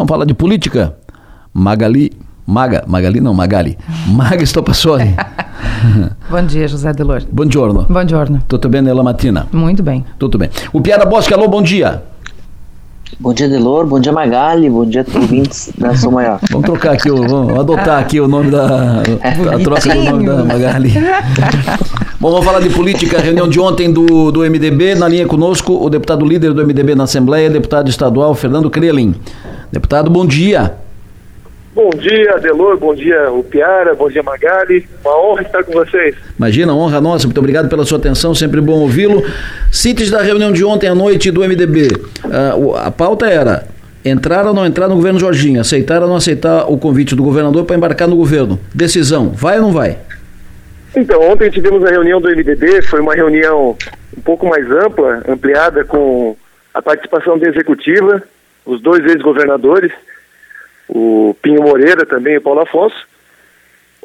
Vamos falar de política? Magali, Maga, Magali não, Magali. Maga Stopassoli. Bom dia, José Delor. Buongiorno. Buongiorno. Tutto bene nella mattina? Muito bem. Tudo bem. O Piara Bosque, alô, bom dia. Bom dia, Delor. Bom dia, Magali. Bom dia, ouvintes da Sou Maior. Vamos trocar aqui, o- vamos adotar aqui o nome da. A troca do nome da Magali. Bom, vamos falar de política. Reunião de ontem do, do MDB. Na linha conosco, o deputado líder do MDB na Assembleia, deputado estadual Fernando Krelin. Deputado, bom dia. Bom dia, Adelor, bom dia, o Piara, bom dia, Magali. Uma honra estar com vocês. Imagina, honra nossa, muito obrigado pela sua atenção, sempre bom ouvi-lo. Síntese da reunião de ontem à noite do MDB. Ah, o- a pauta era entrar ou não entrar no governo Jorginho, aceitar ou não aceitar o convite do governador para embarcar no governo. Decisão, vai ou não vai? Então, ontem tivemos a reunião do MDB, foi uma reunião um pouco mais ampla, ampliada com a participação da executiva, os dois ex-governadores, o Pinho Moreira também e o Paulo Afonso,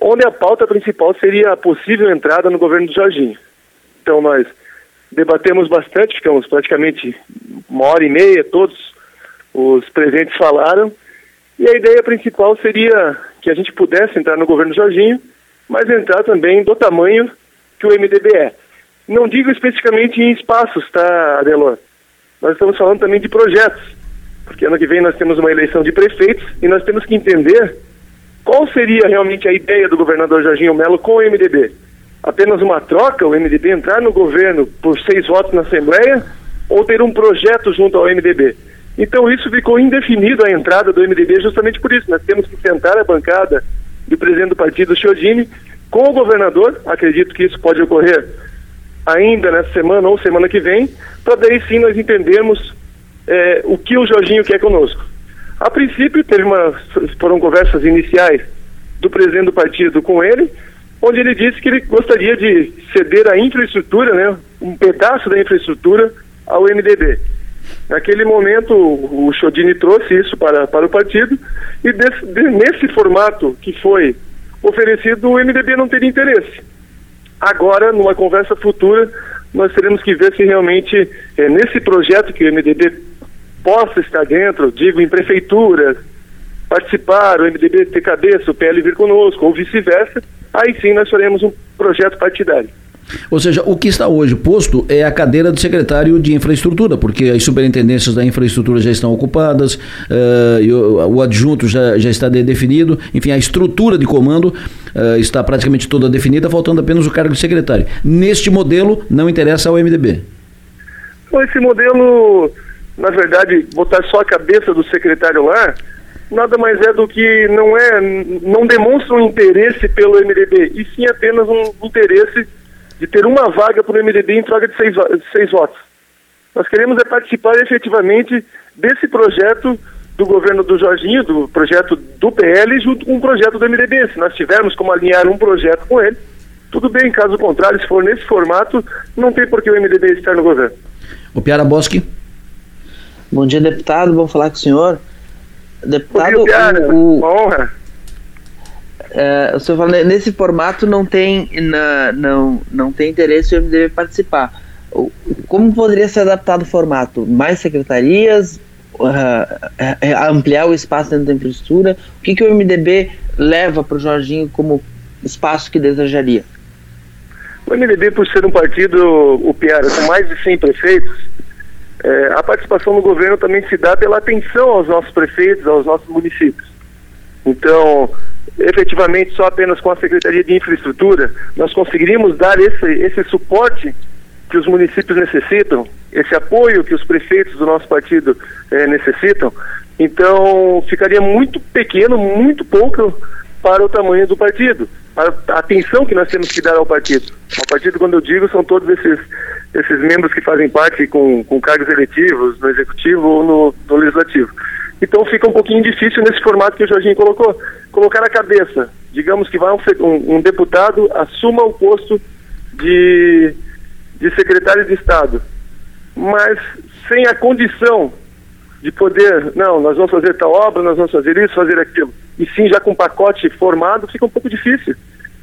onde a pauta principal seria a possível entrada no governo do Jorginho. Então, nós debatemos bastante, ficamos praticamente uma hora e meia, todos os presentes falaram, e a ideia principal seria que a gente pudesse entrar no governo Jorginho, mas entrar também do tamanho que o MDB é. Não digo especificamente em espaços, tá, Adelor? Nós estamos falando também de projetos, porque ano que vem nós temos uma eleição de prefeitos e nós temos que entender qual seria realmente a ideia do governador Jorginho Melo com o MDB. Apenas uma troca, o MDB entrar no governo por seis votos na Assembleia ou ter um projeto junto ao MDB? Então isso ficou indefinido a entrada do MDB justamente por isso. Nós temos que sentar a bancada do presidente do partido, Chiodini, com o governador, acredito que isso pode ocorrer ainda nessa semana ou semana que vem, para daí sim nós entendermos eh, o que o Jorginho quer conosco. A princípio, teve uma, foram conversas iniciais do presidente do partido com ele, onde ele disse que ele gostaria de ceder a infraestrutura, né, um pedaço da infraestrutura ao MDB. Naquele momento, o Chodini trouxe isso para, para o partido e desse- de- nesse formato que foi oferecido, o MDB não teria interesse. Agora, numa conversa futura, nós teremos que ver se realmente é nesse projeto que o MDB possa estar dentro, digo, em prefeituras, participar, o MDB ter cabeça, o PL vir conosco, ou vice-versa, aí sim nós faremos um projeto partidário. Ou seja, o que está hoje posto é a cadeira de secretário de infraestrutura, porque as superintendências da infraestrutura já estão ocupadas, e o, adjunto já, já está de- definido, enfim, a estrutura de comando eh, está praticamente toda definida, faltando apenas o cargo de secretário. Neste modelo, não interessa ao MDB. Então, esse modelo, na verdade, botar só a cabeça do secretário lá, nada mais é do que não é, não demonstra um interesse pelo MDB, e sim apenas um interesse de ter uma vaga para o MDB em troca de seis, seis votos. Nós queremos é participar efetivamente desse projeto do governo do Jorginho, do projeto do PL, junto com o projeto do MDB. Se nós tivermos como alinhar um projeto com ele, tudo bem, caso contrário, se for nesse formato, não tem por que o MDB estar no governo. O Piara Bosque, Bom dia, deputado. Vamos falar com o senhor. Bom Deputado, dia, Piara. o, Uma honra. é, o senhor fala, nesse formato não tem, na- não, não tem interesse o MDB participar. O- Como poderia ser adaptado o formato? Mais secretarias? é, ampliar o espaço dentro da infraestrutura? O que, que o MDB leva para o Jorginho como espaço que desejaria? O MDB, por ser um partido, o Piara, com mais de 100 prefeitos, eh, a participação no governo também se dá pela atenção aos nossos prefeitos, aos nossos municípios. Então, efetivamente, só apenas com a Secretaria de Infraestrutura, nós conseguiríamos dar esse, esse suporte que os municípios necessitam, esse apoio que os prefeitos do nosso partido eh, necessitam. Então, ficaria muito pequeno, muito pouco para o tamanho do partido, para a atenção que nós temos que dar ao partido. Ao partido, quando eu digo, são todos esses, esses membros que fazem parte com, com cargos eletivos no executivo ou no, no legislativo. Então fica um pouquinho difícil nesse formato que o Jorginho colocou. Colocar a cabeça, digamos que vai um, um deputado assuma o posto de, de secretário de Estado, mas sem a condição de poder, não, nós vamos fazer tal obra, nós vamos fazer isso, fazer aquilo, e sim já com um pacote formado, fica um pouco difícil.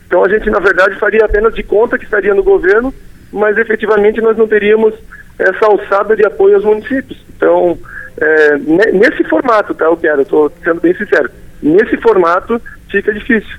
Então a gente, na verdade, faria apenas de conta que estaria no governo, mas efetivamente nós não teríamos essa alçada de apoio aos municípios. Então, é, nesse formato, tá, eu quero, estou sendo bem sincero, nesse formato fica difícil.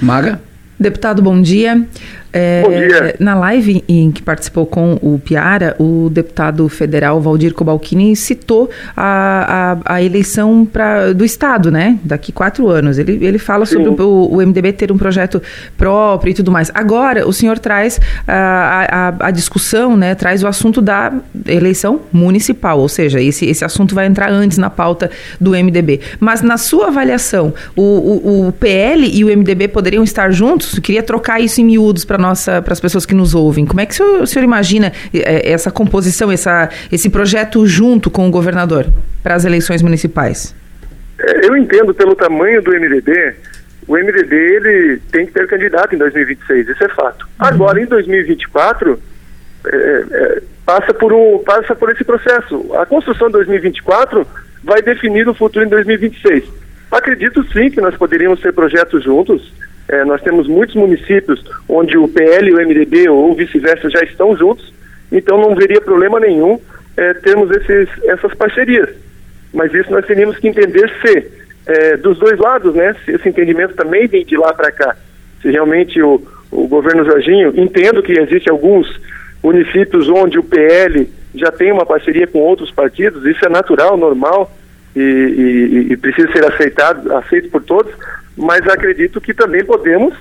Maga? Deputado, bom dia. É, na live em que participou com o Piara, o deputado federal Valdir Cobalcini citou a, a, a eleição pra, do Estado, né? Daqui quatro anos. Ele, ele fala Sim. sobre o, o, MDB ter um projeto próprio e tudo mais. Agora, o senhor traz a, a, a, discussão, né? Traz o assunto da eleição municipal, ou seja, esse, esse assunto vai entrar antes na pauta do MDB. Mas, na sua avaliação, o, o, o PL e o MDB poderiam estar juntos? Eu queria trocar isso em miúdos para nossa, para as pessoas que nos ouvem. Como é que o senhor, o senhor imagina é, essa composição, essa, esse projeto junto com o governador para as eleições municipais? É, eu entendo pelo tamanho do MDB, o MDB ele tem que ter candidato em 2026, isso é fato. Uhum. Agora, em 2024, é, é, passa, por um, passa por esse processo. A construção de 2024 vai definir o futuro em 2026. Acredito sim que nós poderíamos ter projetos juntos, é, nós temos muitos municípios onde o PL e o MDB ou vice-versa já estão juntos, então não veria problema nenhum é, termos esses, essas parcerias. Mas isso nós teríamos que entender se, é, dos dois lados, né, se esse entendimento também vem de lá para cá. Se realmente o, o governo Jorginho, entendo que existe alguns municípios onde o PL já tem uma parceria com outros partidos, isso é natural, normal e, e, e precisa ser aceitado, aceito por todos, mas acredito que também podemos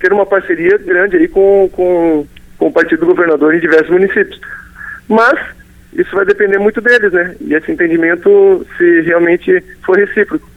ter uma parceria grande aí com, com, com o partido do governador em diversos municípios. Mas isso vai depender muito deles, né? E esse entendimento se realmente for recíproco.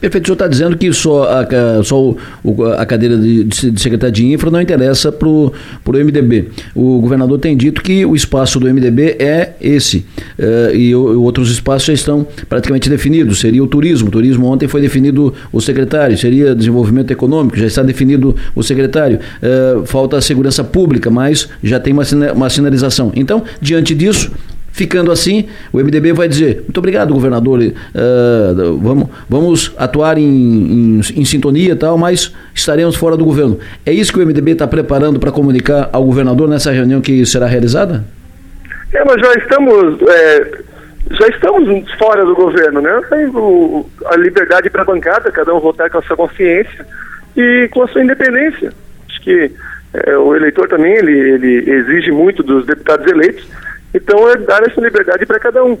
Perfeito, o senhor está dizendo que só a, só o, a cadeira de, de, secretário de infra não interessa para o MDB. O governador tem dito que o espaço do MDB é esse. Uh, e, outros espaços já estão praticamente definidos. Seria o turismo. O turismo ontem foi definido o secretário. Seria desenvolvimento econômico, já está definido o secretário. Uh, falta a segurança pública, mas já tem uma, uma sinalização. Então, diante disso, Ficando assim, o MDB vai dizer: muito obrigado, governador, uh, vamos, vamos atuar em, em, em sintonia e tal, mas estaremos fora do governo. É isso que o MDB está preparando para comunicar ao governador nessa reunião que será realizada? É, nós já estamos. É, já estamos fora do governo, né? O, a liberdade para a bancada, cada um votar com a sua consciência e com a sua independência. Acho que é, o eleitor também ele, ele exige muito dos deputados eleitos então é dar essa liberdade para cada um.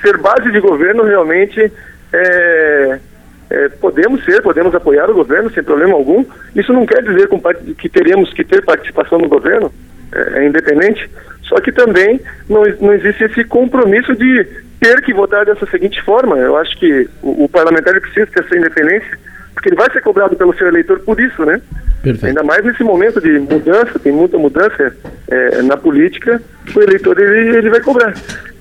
ser base de governo realmente é, é, podemos ser, podemos apoiar o governo sem problema algum. Isso não quer dizer que teremos que ter participação no governo, é, é independente. Só que também não, não existe esse compromisso de ter que votar dessa seguinte forma. Eu acho que o, o parlamentar precisa ter essa independência, porque ele vai ser cobrado pelo seu eleitor por isso, né? Perfeito. Ainda mais nesse momento de mudança, tem muita mudança é, na política, o eleitor ele, ele vai cobrar.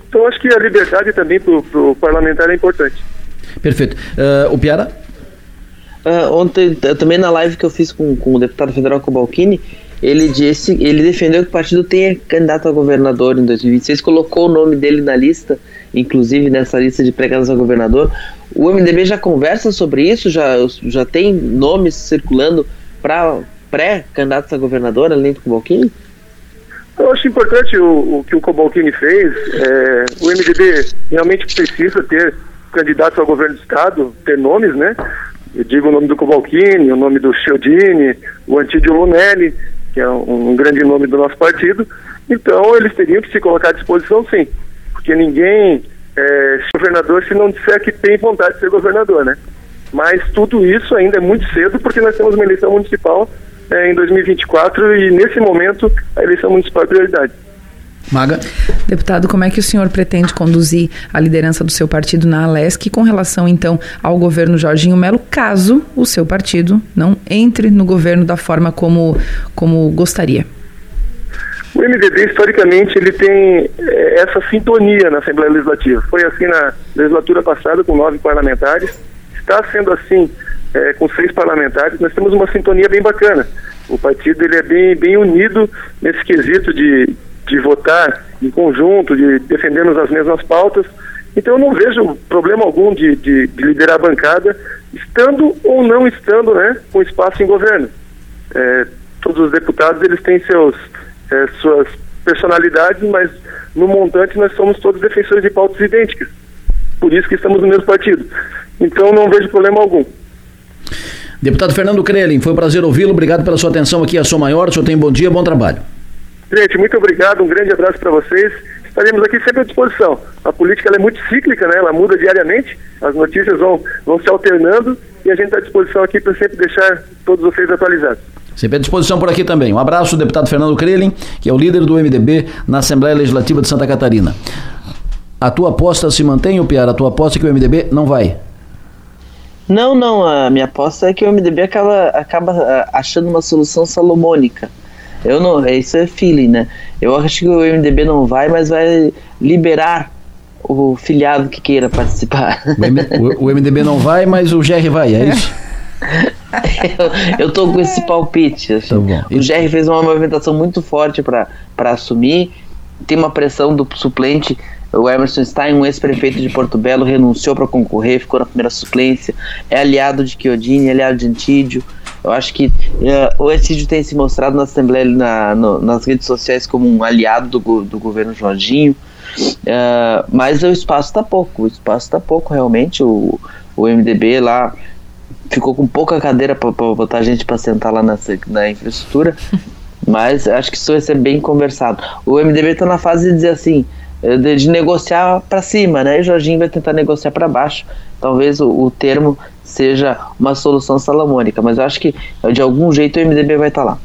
Então acho que a liberdade também para o parlamentar é importante. Perfeito. Uh, o Piara? Uh, ontem, também na live que eu fiz com, com o deputado federal Cobalcini, ele disse, ele defendeu que o partido tenha candidato a governador em 2026, colocou o nome dele na lista, inclusive nessa lista de pregados a governador. O MDB já conversa sobre isso, já, já tem nomes circulando para pré-candidatos a governador, além do Cobalcini? Eu acho importante o, o que o Cobalcini fez. É, o MDB realmente precisa ter candidatos ao governo do Estado, ter nomes, né? Eu digo o nome do Cobalcini, o nome do Chiodini, o Antídio Lunelli, que é um, um, grande nome do nosso partido. Então, eles teriam que se colocar à disposição, sim. Porque ninguém é governador se não disser que tem vontade de ser governador, né? Mas tudo isso ainda é muito cedo, porque nós temos uma eleição municipal é, em 2024 e, nesse momento, a eleição municipal é prioridade. Maga. Deputado, como é que o senhor pretende conduzir a liderança do seu partido na Alesc com relação, então, ao governo Jorginho Melo, caso o seu partido não entre no governo da forma como, como gostaria? O MDB, historicamente, ele tem é, essa sintonia na Assembleia Legislativa. Foi assim na legislatura passada, com nove parlamentares está sendo assim é, com seis parlamentares, nós temos uma sintonia bem bacana. O partido ele é bem, bem unido nesse quesito de, de votar em conjunto, de defendermos as mesmas pautas. Então eu não vejo problema algum de, de, de liderar a bancada, estando ou não estando né, com espaço em governo. É, todos os deputados eles têm seus, é, suas personalidades, mas no montante nós somos todos defensores de pautas idênticas. Por isso que estamos no mesmo partido. Então não vejo problema algum. Deputado Fernando Krelin, foi um prazer ouvi-lo. Obrigado pela sua atenção aqui a Sou Maior. O senhor tem bom dia, bom trabalho. Gente, muito obrigado. Um grande abraço para vocês. Estaremos aqui sempre à disposição. A política é muito cíclica, né? ela muda diariamente. As notícias vão, vão se alternando e a gente está à disposição aqui para sempre deixar todos vocês atualizados. Sempre à disposição por aqui também. Um abraço, deputado Fernando Krelin, que é o líder do MDB na Assembleia Legislativa de Santa Catarina. A tua aposta se mantém, o Piara? A tua aposta é que o MDB não vai? Não, não. A minha aposta é que o MDB acaba, acaba ah, achando uma solução salomônica. Eu não, isso é feeling, né? Eu acho que o MDB não vai, mas vai liberar o filiado que queira participar. O, o, MDB não vai, mas o GR vai, é isso? eu, eu tô com esse palpite. Assim. Tá o GR fez uma movimentação muito forte para assumir. Tem uma pressão do suplente o Emerson Stein, um ex-prefeito de Porto Belo, renunciou para concorrer, ficou na primeira suplência. É aliado de Chiodini, é aliado de Antídio. Eu acho que uh, o Antídio tem se mostrado na Assembleia, na, no, nas redes sociais, como um aliado do, do governo Jorginho. Uh, mas o espaço está pouco, o espaço está pouco realmente. O, o MDB lá ficou com pouca cadeira para botar gente para sentar lá na, na infraestrutura. Mas acho que isso vai ser bem conversado. O MDB está na fase de dizer assim: de, de negociar para cima, né? E Jorginho vai tentar negociar para baixo. Talvez o, o, termo seja uma solução salomônica, mas eu acho que de algum jeito o MDB vai estar tá lá.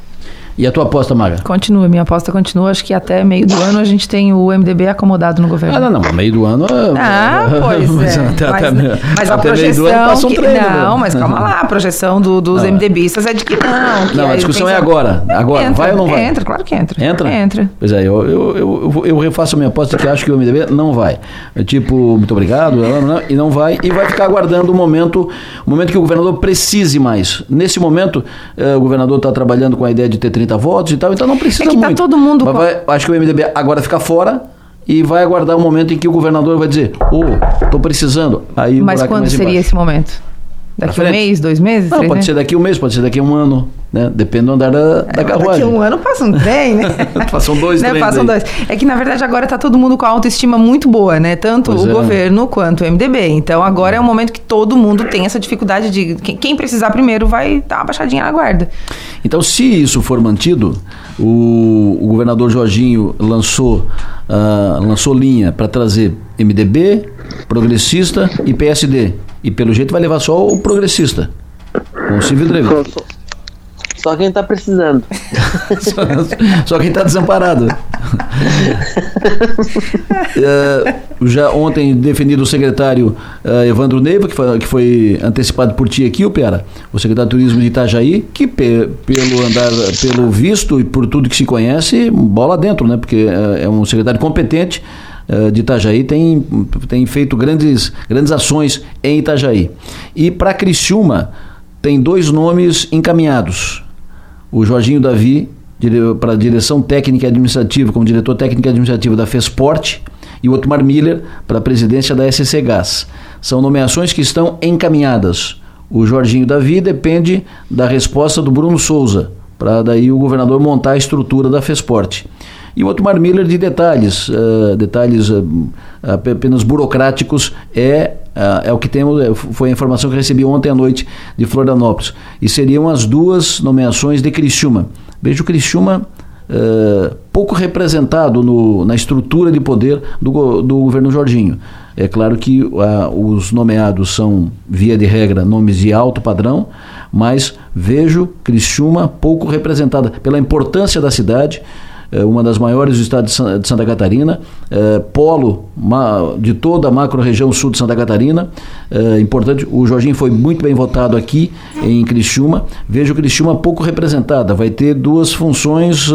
E a tua aposta, Maga? Continua, minha aposta continua. Acho que até meio do ano a gente tem o MDB acomodado no governo. Ah, não, não. Meio do ano. Ah, pois é. Até, mas, até, mas a projeção. Meio do ano passa um treino, que, não, mas calma lá. A projeção do, dos não, MDBistas é de que não. Que não, a discussão é agora. Agora. Entra, vai ou não vai? Entra, claro que entra. Entra? Entra. Pois é, eu, eu, eu, eu refaço a minha aposta que acho que o MDB não vai. É tipo, muito obrigado, e não vai. E vai ficar aguardando o momento, o momento que o governador precise mais. Nesse momento, eh, o governador está trabalhando com a ideia de ter 30 votos e tal, então não precisa é que tá muito. todo mundo. Vai, acho que o MDB agora fica fora e vai aguardar o um momento em que o governador vai dizer: Ô, oh, estou precisando. Aí Mas quando seria embaixo. esse momento? Daqui um mês, dois meses? Não, pode ser daqui um mês, pode ser daqui um ano, né? Depende do andar da, da é, carruagem. Daqui um ano passa um trem, né? Passam dois né? Passam dois. É que, na verdade, agora está todo mundo com a autoestima muito boa, né? Tanto pois o é. governo quanto o MDB. Então, agora é o momento que todo mundo tem essa dificuldade de... Quem precisar primeiro vai dar uma baixadinha na guarda. Então, se isso for mantido, o, o governador Jorginho lançou, uh, lançou linha para trazer MDB, progressista e PSD. E pelo jeito vai levar só o progressista. Com o Silvio Drever. Só quem está precisando. só, só, quem está desamparado. é, já ontem definido o secretário uh, Evandro Neiva, que foi, que foi antecipado por ti aqui, o Pera, o secretário de Turismo de Itajaí, que pe, pelo andar, pelo visto e por tudo que se conhece, bola dentro, né? Porque uh, é um secretário competente de Itajaí, tem, tem feito grandes, grandes ações em Itajaí. E para Criciúma, tem dois nomes encaminhados o Jorginho Davi para a direção técnica e administrativa, como diretor técnico e administrativo da FESPORT, e o Otmar Miller para a presidência da SC Gás. São nomeações que estão encaminhadas. O Jorginho Davi depende da resposta do Bruno Souza, para daí o governador montar a estrutura da FESPORT. E o Otmar Miller de detalhes, uh, detalhes uh, apenas burocráticos, é, uh, é o que temos, é, foi a informação que recebi ontem à noite de Florianópolis. E seriam as duas nomeações de Criciúma. Vejo Criciúma pouco representado no, na estrutura de poder do, do governo Jorginho. É claro que os nomeados são, via de regra, nomes de alto padrão, mas vejo Criciúma pouco representada pela importância da cidade, uma das maiores do estado de Santa Catarina, é, polo de toda a macro-região sul de Santa Catarina. É, importante, o Jorginho foi muito bem votado aqui em Criciúma. Vejo Criciúma pouco representada, vai ter duas funções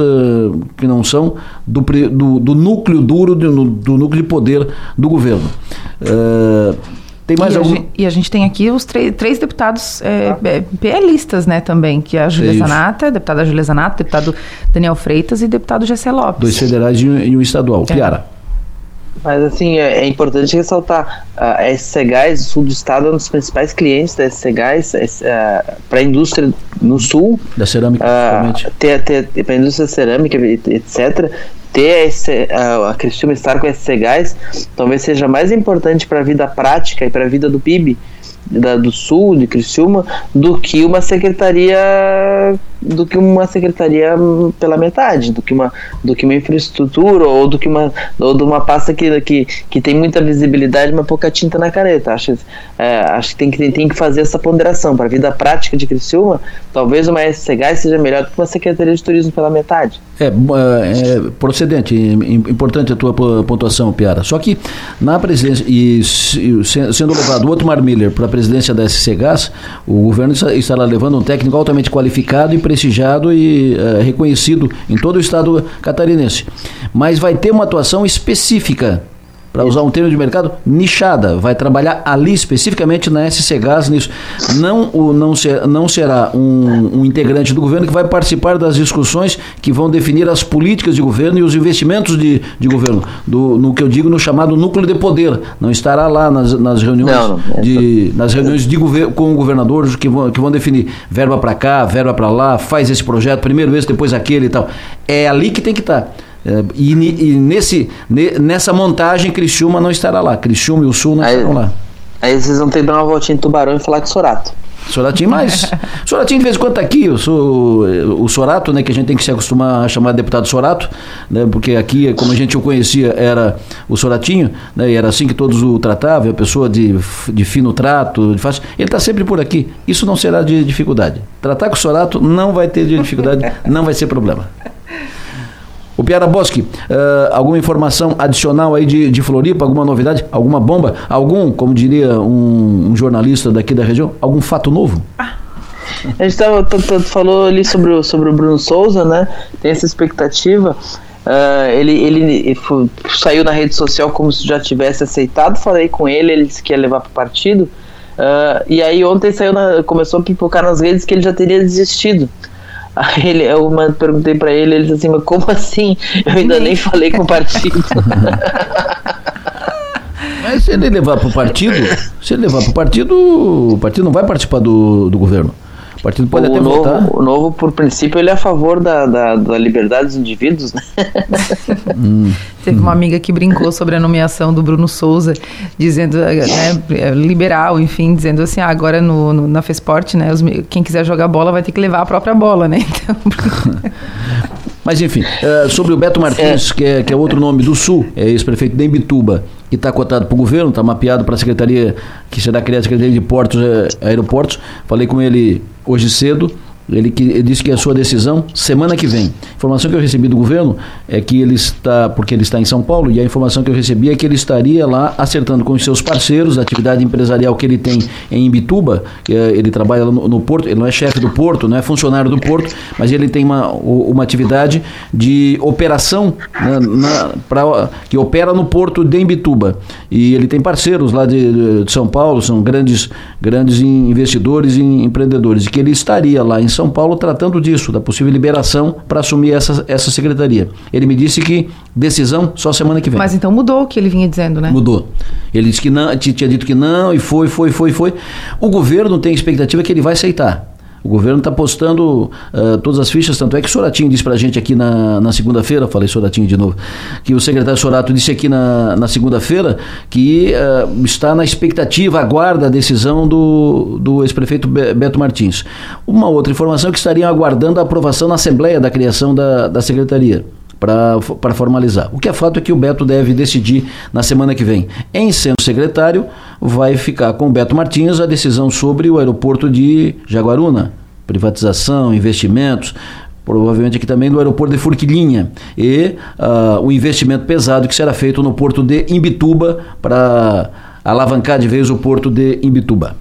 que não são do, do, do núcleo duro, do, do, núcleo de poder do governo. Tem mais e algum? A gente, e a gente tem aqui os três, deputados é, é, PListas, né, também, que é a Júlia Zanata, deputada Júlia Zanata, deputado Daniel Freitas e deputado Gessé Lopes. Dois federais e um, e um estadual. É. Piara. Mas assim, é, é importante ressaltar, a SC Gás, o sul do estado, é um dos principais clientes da SC Gás uh, para a indústria no sul. Da cerâmica, uh, Para a indústria cerâmica, etc ter esse, a, a Criciúma estar com esse gás talvez seja mais importante para a vida prática e para a vida do PIB da, do Sul, de Criciúma, do que uma secretaria do que uma secretaria pela metade, do que uma, do que uma infraestrutura ou do que uma, ou de uma pasta que, que, que tem muita visibilidade, mas pouca tinta na careta. Acho, é, acho que tem, que tem que fazer essa ponderação. Para a vida prática de Criciúma, talvez uma SCGAS seja melhor do que uma secretaria de turismo pela metade. É, é procedente, importante a tua pontuação, Piara. Só que na presidência, e sendo levado outro Mar Miller para a presidência da SC Gás, o governo estará levando um técnico altamente qualificado e prestigiado e uh, reconhecido em todo o estado catarinense. Mas vai ter uma atuação específica para usar um termo de mercado, nichada. Vai trabalhar ali especificamente na SC Gás nisso. Não, o, não, ser, não será um, um, integrante do governo que vai participar das discussões que vão definir as políticas de governo e os investimentos de, de governo. Do, no que eu digo no chamado núcleo de poder. Não estará lá nas, nas reuniões, não, não. de, nas reuniões de governo, com o governador que vão, que vão definir verba para cá, verba para lá, faz esse projeto, primeiro esse, depois aquele e tal. É ali que tem que estar. É, e, e, nesse, nessa montagem, Criciúma não estará lá. Criciúma e o Sul não aí, estarão lá. Aí vocês vão ter que dar uma voltinha em Tubarão e falar de Sorato. Soratinho, mas. Soratinho de vez em quando tá aqui. Eu sou o Sorato, né? Que a gente tem que se acostumar a chamar de deputado Sorato, né? Porque aqui, como a gente o conhecia, era o Soratinho, né? E era assim que todos o tratavam, a pessoa de, de fino trato, de fácil. Ele está sempre por aqui. Isso não será de dificuldade. Tratar com o Sorato não vai ter de dificuldade, não vai ser problema. O Piara Bosque, uh, alguma informação adicional aí de, de Floripa, alguma novidade, alguma bomba, algum, como diria um, um jornalista daqui da região, algum fato novo? A gente tava, falou ali sobre o, sobre o Bruno Souza, né? Tem essa expectativa. Uh, ele, ele, ele foi, saiu na rede social como se já tivesse aceitado. Falei com ele, ele disse que ia levar para o partido. Uh, e aí ontem saiu na, começou a pipocar nas redes que ele já teria desistido. Aí ele, eu perguntei para ele, ele disse assim, mas como assim? Eu ainda nem falei com o partido. Mas se ele levar para o partido, se ele levar para o partido, o partido não vai participar do, do governo. O partido pode o até novo, votar. O novo, por princípio, ele é a favor da, da, da liberdade dos indivíduos, né? Hum. Teve uma amiga que brincou sobre a nomeação do Bruno Souza, dizendo, né, é, liberal, enfim, dizendo assim, ah, agora no, no, na Fesporte, né, os, quem quiser jogar bola vai ter que levar a própria bola, né? Então... Mas enfim, uh, sobre o Beto Martins, é. Que, é, que é outro nome do Sul, é ex-prefeito de Imbituba, que está cotado para o governo, está mapeado para a Secretaria, que será criada a Secretaria de Portos e eh, Aeroportos. Falei com ele hoje cedo. Ele, que, ele disse que a sua decisão semana que vem. A informação que eu recebi do governo é que ele está, porque ele está em São Paulo, e a informação que eu recebi é que ele estaria lá acertando com os seus parceiros a atividade empresarial que ele tem em Imbituba, é, ele trabalha no, no, Porto, ele não é chefe do Porto, não é funcionário do Porto, mas ele tem uma, uma atividade de operação né, na, pra, que opera no Porto de Imbituba. E ele tem parceiros lá de, de São Paulo, são grandes, grandes investidores e empreendedores, e que ele estaria lá em São Paulo tratando disso, da possível liberação para assumir essa, essa secretaria. Ele me disse que decisão só semana que vem. Mas então mudou o que ele vinha dizendo, né? Mudou. Ele disse que não, tinha dito que não, e foi, foi, foi, foi. O governo tem expectativa que ele vai aceitar. O governo está postando uh, todas as fichas, tanto é que o Soratinho disse para a gente aqui na, na segunda-feira, falei Soratinho de novo, que o secretário Sorato disse aqui na, na segunda-feira que uh, está na expectativa, aguarda a decisão do, do ex-prefeito Beto Martins. Uma outra informação é que estariam aguardando a aprovação na Assembleia da criação da, da secretaria para formalizar. O que é fato é que o Beto deve decidir na semana que vem. Em sendo secretário, vai ficar com o Beto Martins a decisão sobre o aeroporto de Jaguaruna, privatização, investimentos, provavelmente aqui também do aeroporto de Furquilinha e uh, o investimento pesado que será feito no porto de Imbituba para alavancar de vez o porto de Imbituba.